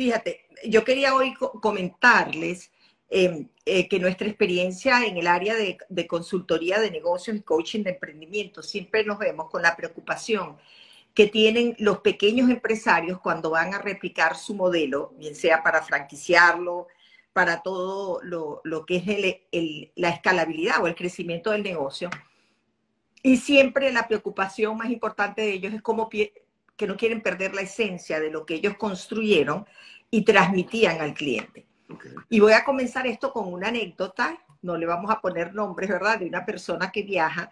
fíjate, yo quería hoy comentarles em, eh, que nuestra experiencia en el área de, consultoría de negocios y coaching de emprendimiento siempre nos vemos con la preocupación que tienen los pequeños empresarios cuando van a replicar su modelo, bien sea para franquiciarlo, para todo lo, que es la escalabilidad o el crecimiento del negocio. Y siempre la preocupación más importante de ellos es cómo que no quieren perder la esencia de lo que ellos construyeron y transmitían al cliente. Y voy a comenzar esto con una anécdota, no le vamos a poner nombres, ¿verdad? De una persona que viaja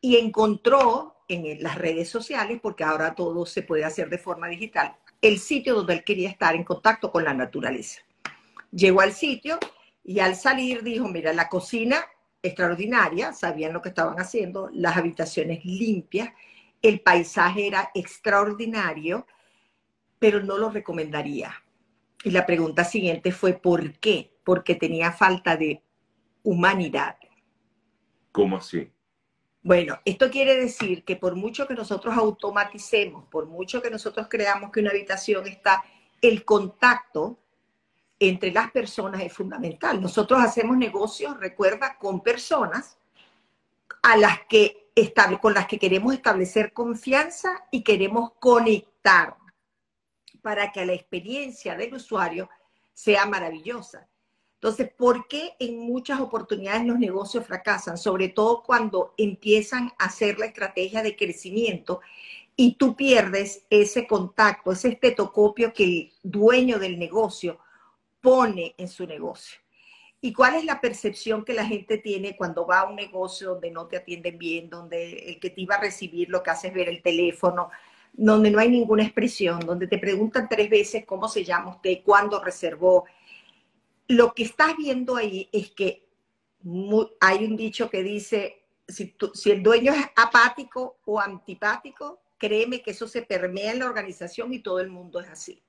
y encontró en las redes sociales, porque ahora todo se puede hacer de forma digital, el sitio donde él quería estar en contacto con la naturaleza. Llegó al sitio y al salir dijo, mira, la cocina extraordinaria, sabían lo que estaban haciendo, las habitaciones limpias, el paisaje era extraordinario, pero no lo recomendaría. Y la pregunta siguiente fue, ¿por qué? Porque tenía falta de humanidad. ¿Cómo así? Bueno, esto quiere decir que por mucho que nosotros automaticemos, por mucho que nosotros creamos que una habitación está, el contacto entre las personas es fundamental. Nosotros hacemos negocios, recuerda, con personas a las que con las que queremos establecer confianza y queremos conectar para que la experiencia del usuario sea maravillosa. Entonces, ¿por qué en muchas oportunidades los negocios fracasan? Sobre todo cuando empiezan a hacer la estrategia de crecimiento y tú pierdes ese contacto, ese estetocopio que el dueño del negocio pone en su negocio. ¿Y cuál es la percepción que la gente tiene cuando va a un negocio donde no te atienden bien, donde el que te iba a recibir lo que hace es ver el teléfono, donde no hay ninguna expresión, donde te preguntan tres veces cómo se llama usted, cuándo reservó, lo que estás viendo ahí es que hay un dicho que dice, si, si el dueño es apático o antipático, créeme que eso se permea en la organización y todo el mundo es así.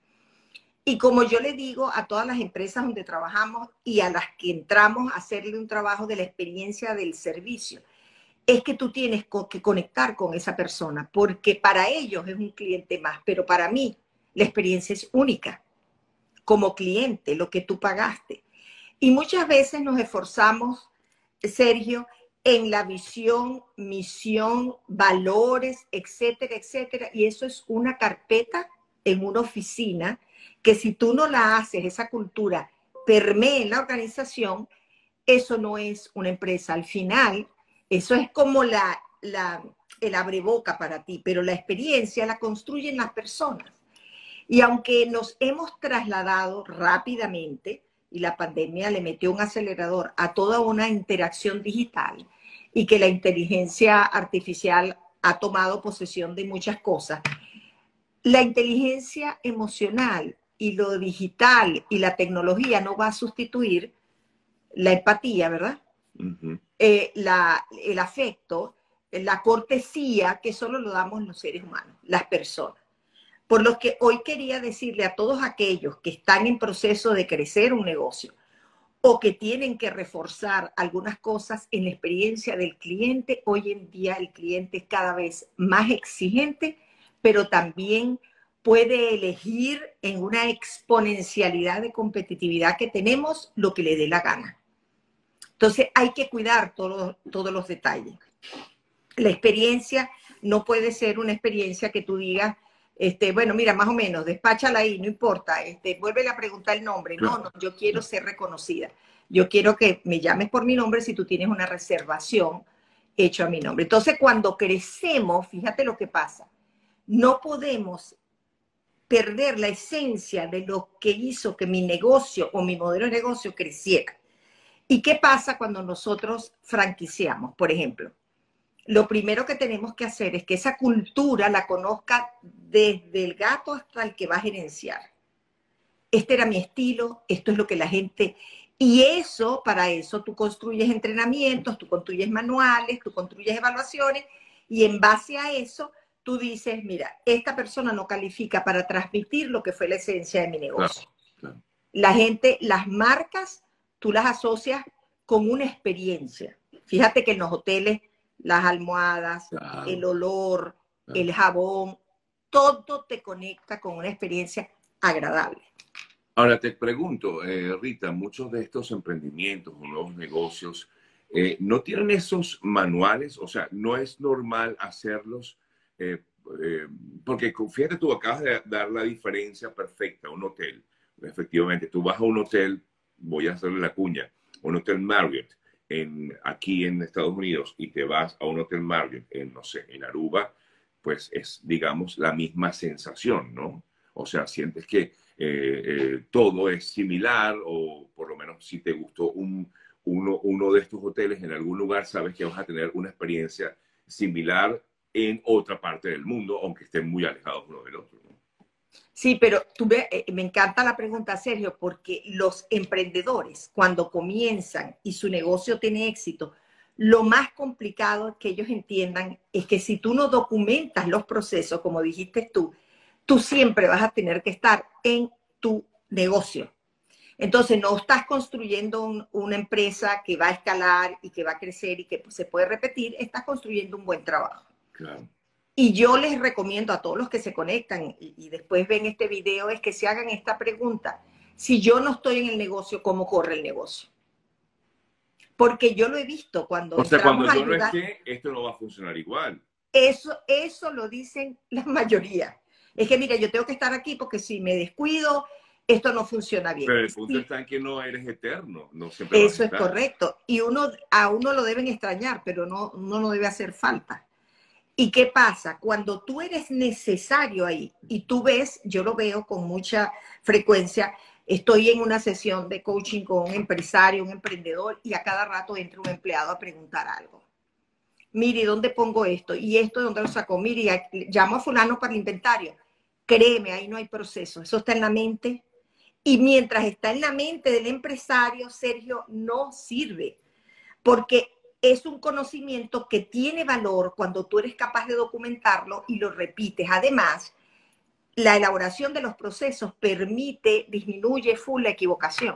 Y como yo le digo a todas las empresas donde trabajamos y a las que entramos a hacerle un trabajo de la experiencia del servicio, es que tú tienes que conectar con esa persona, porque para ellos es un cliente más, pero para mí la experiencia es única como cliente, lo que tú pagaste. Y muchas veces nos esforzamos, Sergio, en la visión, misión, valores, etcétera, etcétera. Y eso es una carpeta en una oficina que si tú no la haces, esa cultura permea en la organización, eso no es una empresa. Al final, eso es como la, la, el abreboca para ti, pero la experiencia la construyen las personas. Y aunque nos hemos trasladado rápidamente, y la pandemia le metió un acelerador a toda una interacción digital, y que la inteligencia artificial ha tomado posesión de muchas cosas, la inteligencia emocional y lo digital y la tecnología no va a sustituir la empatía, ¿verdad? Eh, el afecto, la cortesía que solo lo damos los seres humanos, las personas. Por lo que hoy quería decirle a todos aquellos que están en proceso de crecer un negocio o que tienen que reforzar algunas cosas en la experiencia del cliente, hoy en día el cliente es cada vez más exigente, pero también puede elegir en una exponencialidad de competitividad que tenemos lo que le dé la gana. Entonces hay que cuidar todos los detalles. La experiencia no puede ser una experiencia que tú digas, este, bueno, mira, más o menos, despáchala ahí, no importa, este, vuelve a preguntar el nombre. No, no, yo quiero ser reconocida. Yo quiero que me llames por mi nombre si tú tienes una reservación hecha a mi nombre. Entonces, cuando crecemos, fíjate lo que pasa. No podemos perder la esencia de lo que hizo que mi negocio o mi modelo de negocio creciera. ¿Y qué pasa cuando nosotros franquiciamos, por ejemplo? lo primero que tenemos que hacer es que esa cultura la conozca desde el gato hasta el que va a gerenciar. Este era mi estilo, esto es lo que la gente... Y eso, para eso, tú construyes entrenamientos, tú construyes manuales, tú construyes evaluaciones y en base a eso, tú dices, mira, esta persona no califica para transmitir lo que fue la esencia de mi negocio. La gente, las marcas, tú las asocias con una experiencia. Fíjate que en los hoteles las almohadas, el olor, el jabón, todo te conecta con una experiencia agradable. Ahora te pregunto, eh, Rita, muchos de estos emprendimientos o nuevos negocios eh, no tienen esos manuales, o sea, no es normal hacerlos, eh, porque fíjate, tú acabas de dar la diferencia perfecta, un hotel. Efectivamente, tú vas a un hotel, voy a hacerle la cuña, un hotel Marriott en, aquí en Estados Unidos y te vas a un hotel Marriott en, no sé, en Aruba, pues es, digamos, la misma sensación, ¿no? O sea, sientes que eh, eh, todo es similar o por lo menos si te gustó un, uno, uno de estos hoteles en algún lugar, sabes que vas a tener una experiencia similar en otra parte del mundo, aunque estén muy alejados uno del otro. Sí, pero tú eh, me encanta la pregunta, Sergio, porque los emprendedores, cuando comienzan y su negocio tiene éxito, lo más complicado que ellos entiendan es que si tú no documentas los procesos, como dijiste tú, tú siempre vas a tener que estar en tu negocio. Entonces, no estás construyendo una empresa que va a escalar y que va a crecer y que se puede repetir, estás construyendo un buen trabajo. Y yo les recomiendo a todos los que se conectan y, y, después ven este video es que se hagan esta pregunta. Si yo no estoy en el negocio, ¿cómo corre el negocio? Porque yo lo he visto cuando... O sea, cuando yo no esté, esto no va a funcionar igual. Eso, eso lo dicen la mayoría. Es que, mira, yo tengo que estar aquí porque si me descuido, esto no funciona bien. Pero el punto está en que no eres eterno, no Eso es correcto. Y uno, a uno lo deben extrañar, pero no, no lo debe hacer falta. ¿Y qué pasa? Cuando tú eres necesario ahí y tú ves, yo lo veo con mucha frecuencia, estoy en una sesión de coaching con un empresario, un emprendedor, y a cada rato entra un empleado a preguntar algo mire, ¿dónde pongo esto? ¿Y esto dónde lo saco? Mire, llamo a fulano para el inventario. Créeme, ahí no hay proceso, eso está en la mente. Y mientras está en la mente del empresario, Sergio, no sirve, porque es un conocimiento que tiene valor cuando tú eres capaz de documentarlo y lo repites. Además, la elaboración de los procesos permite, disminuye full la equivocación.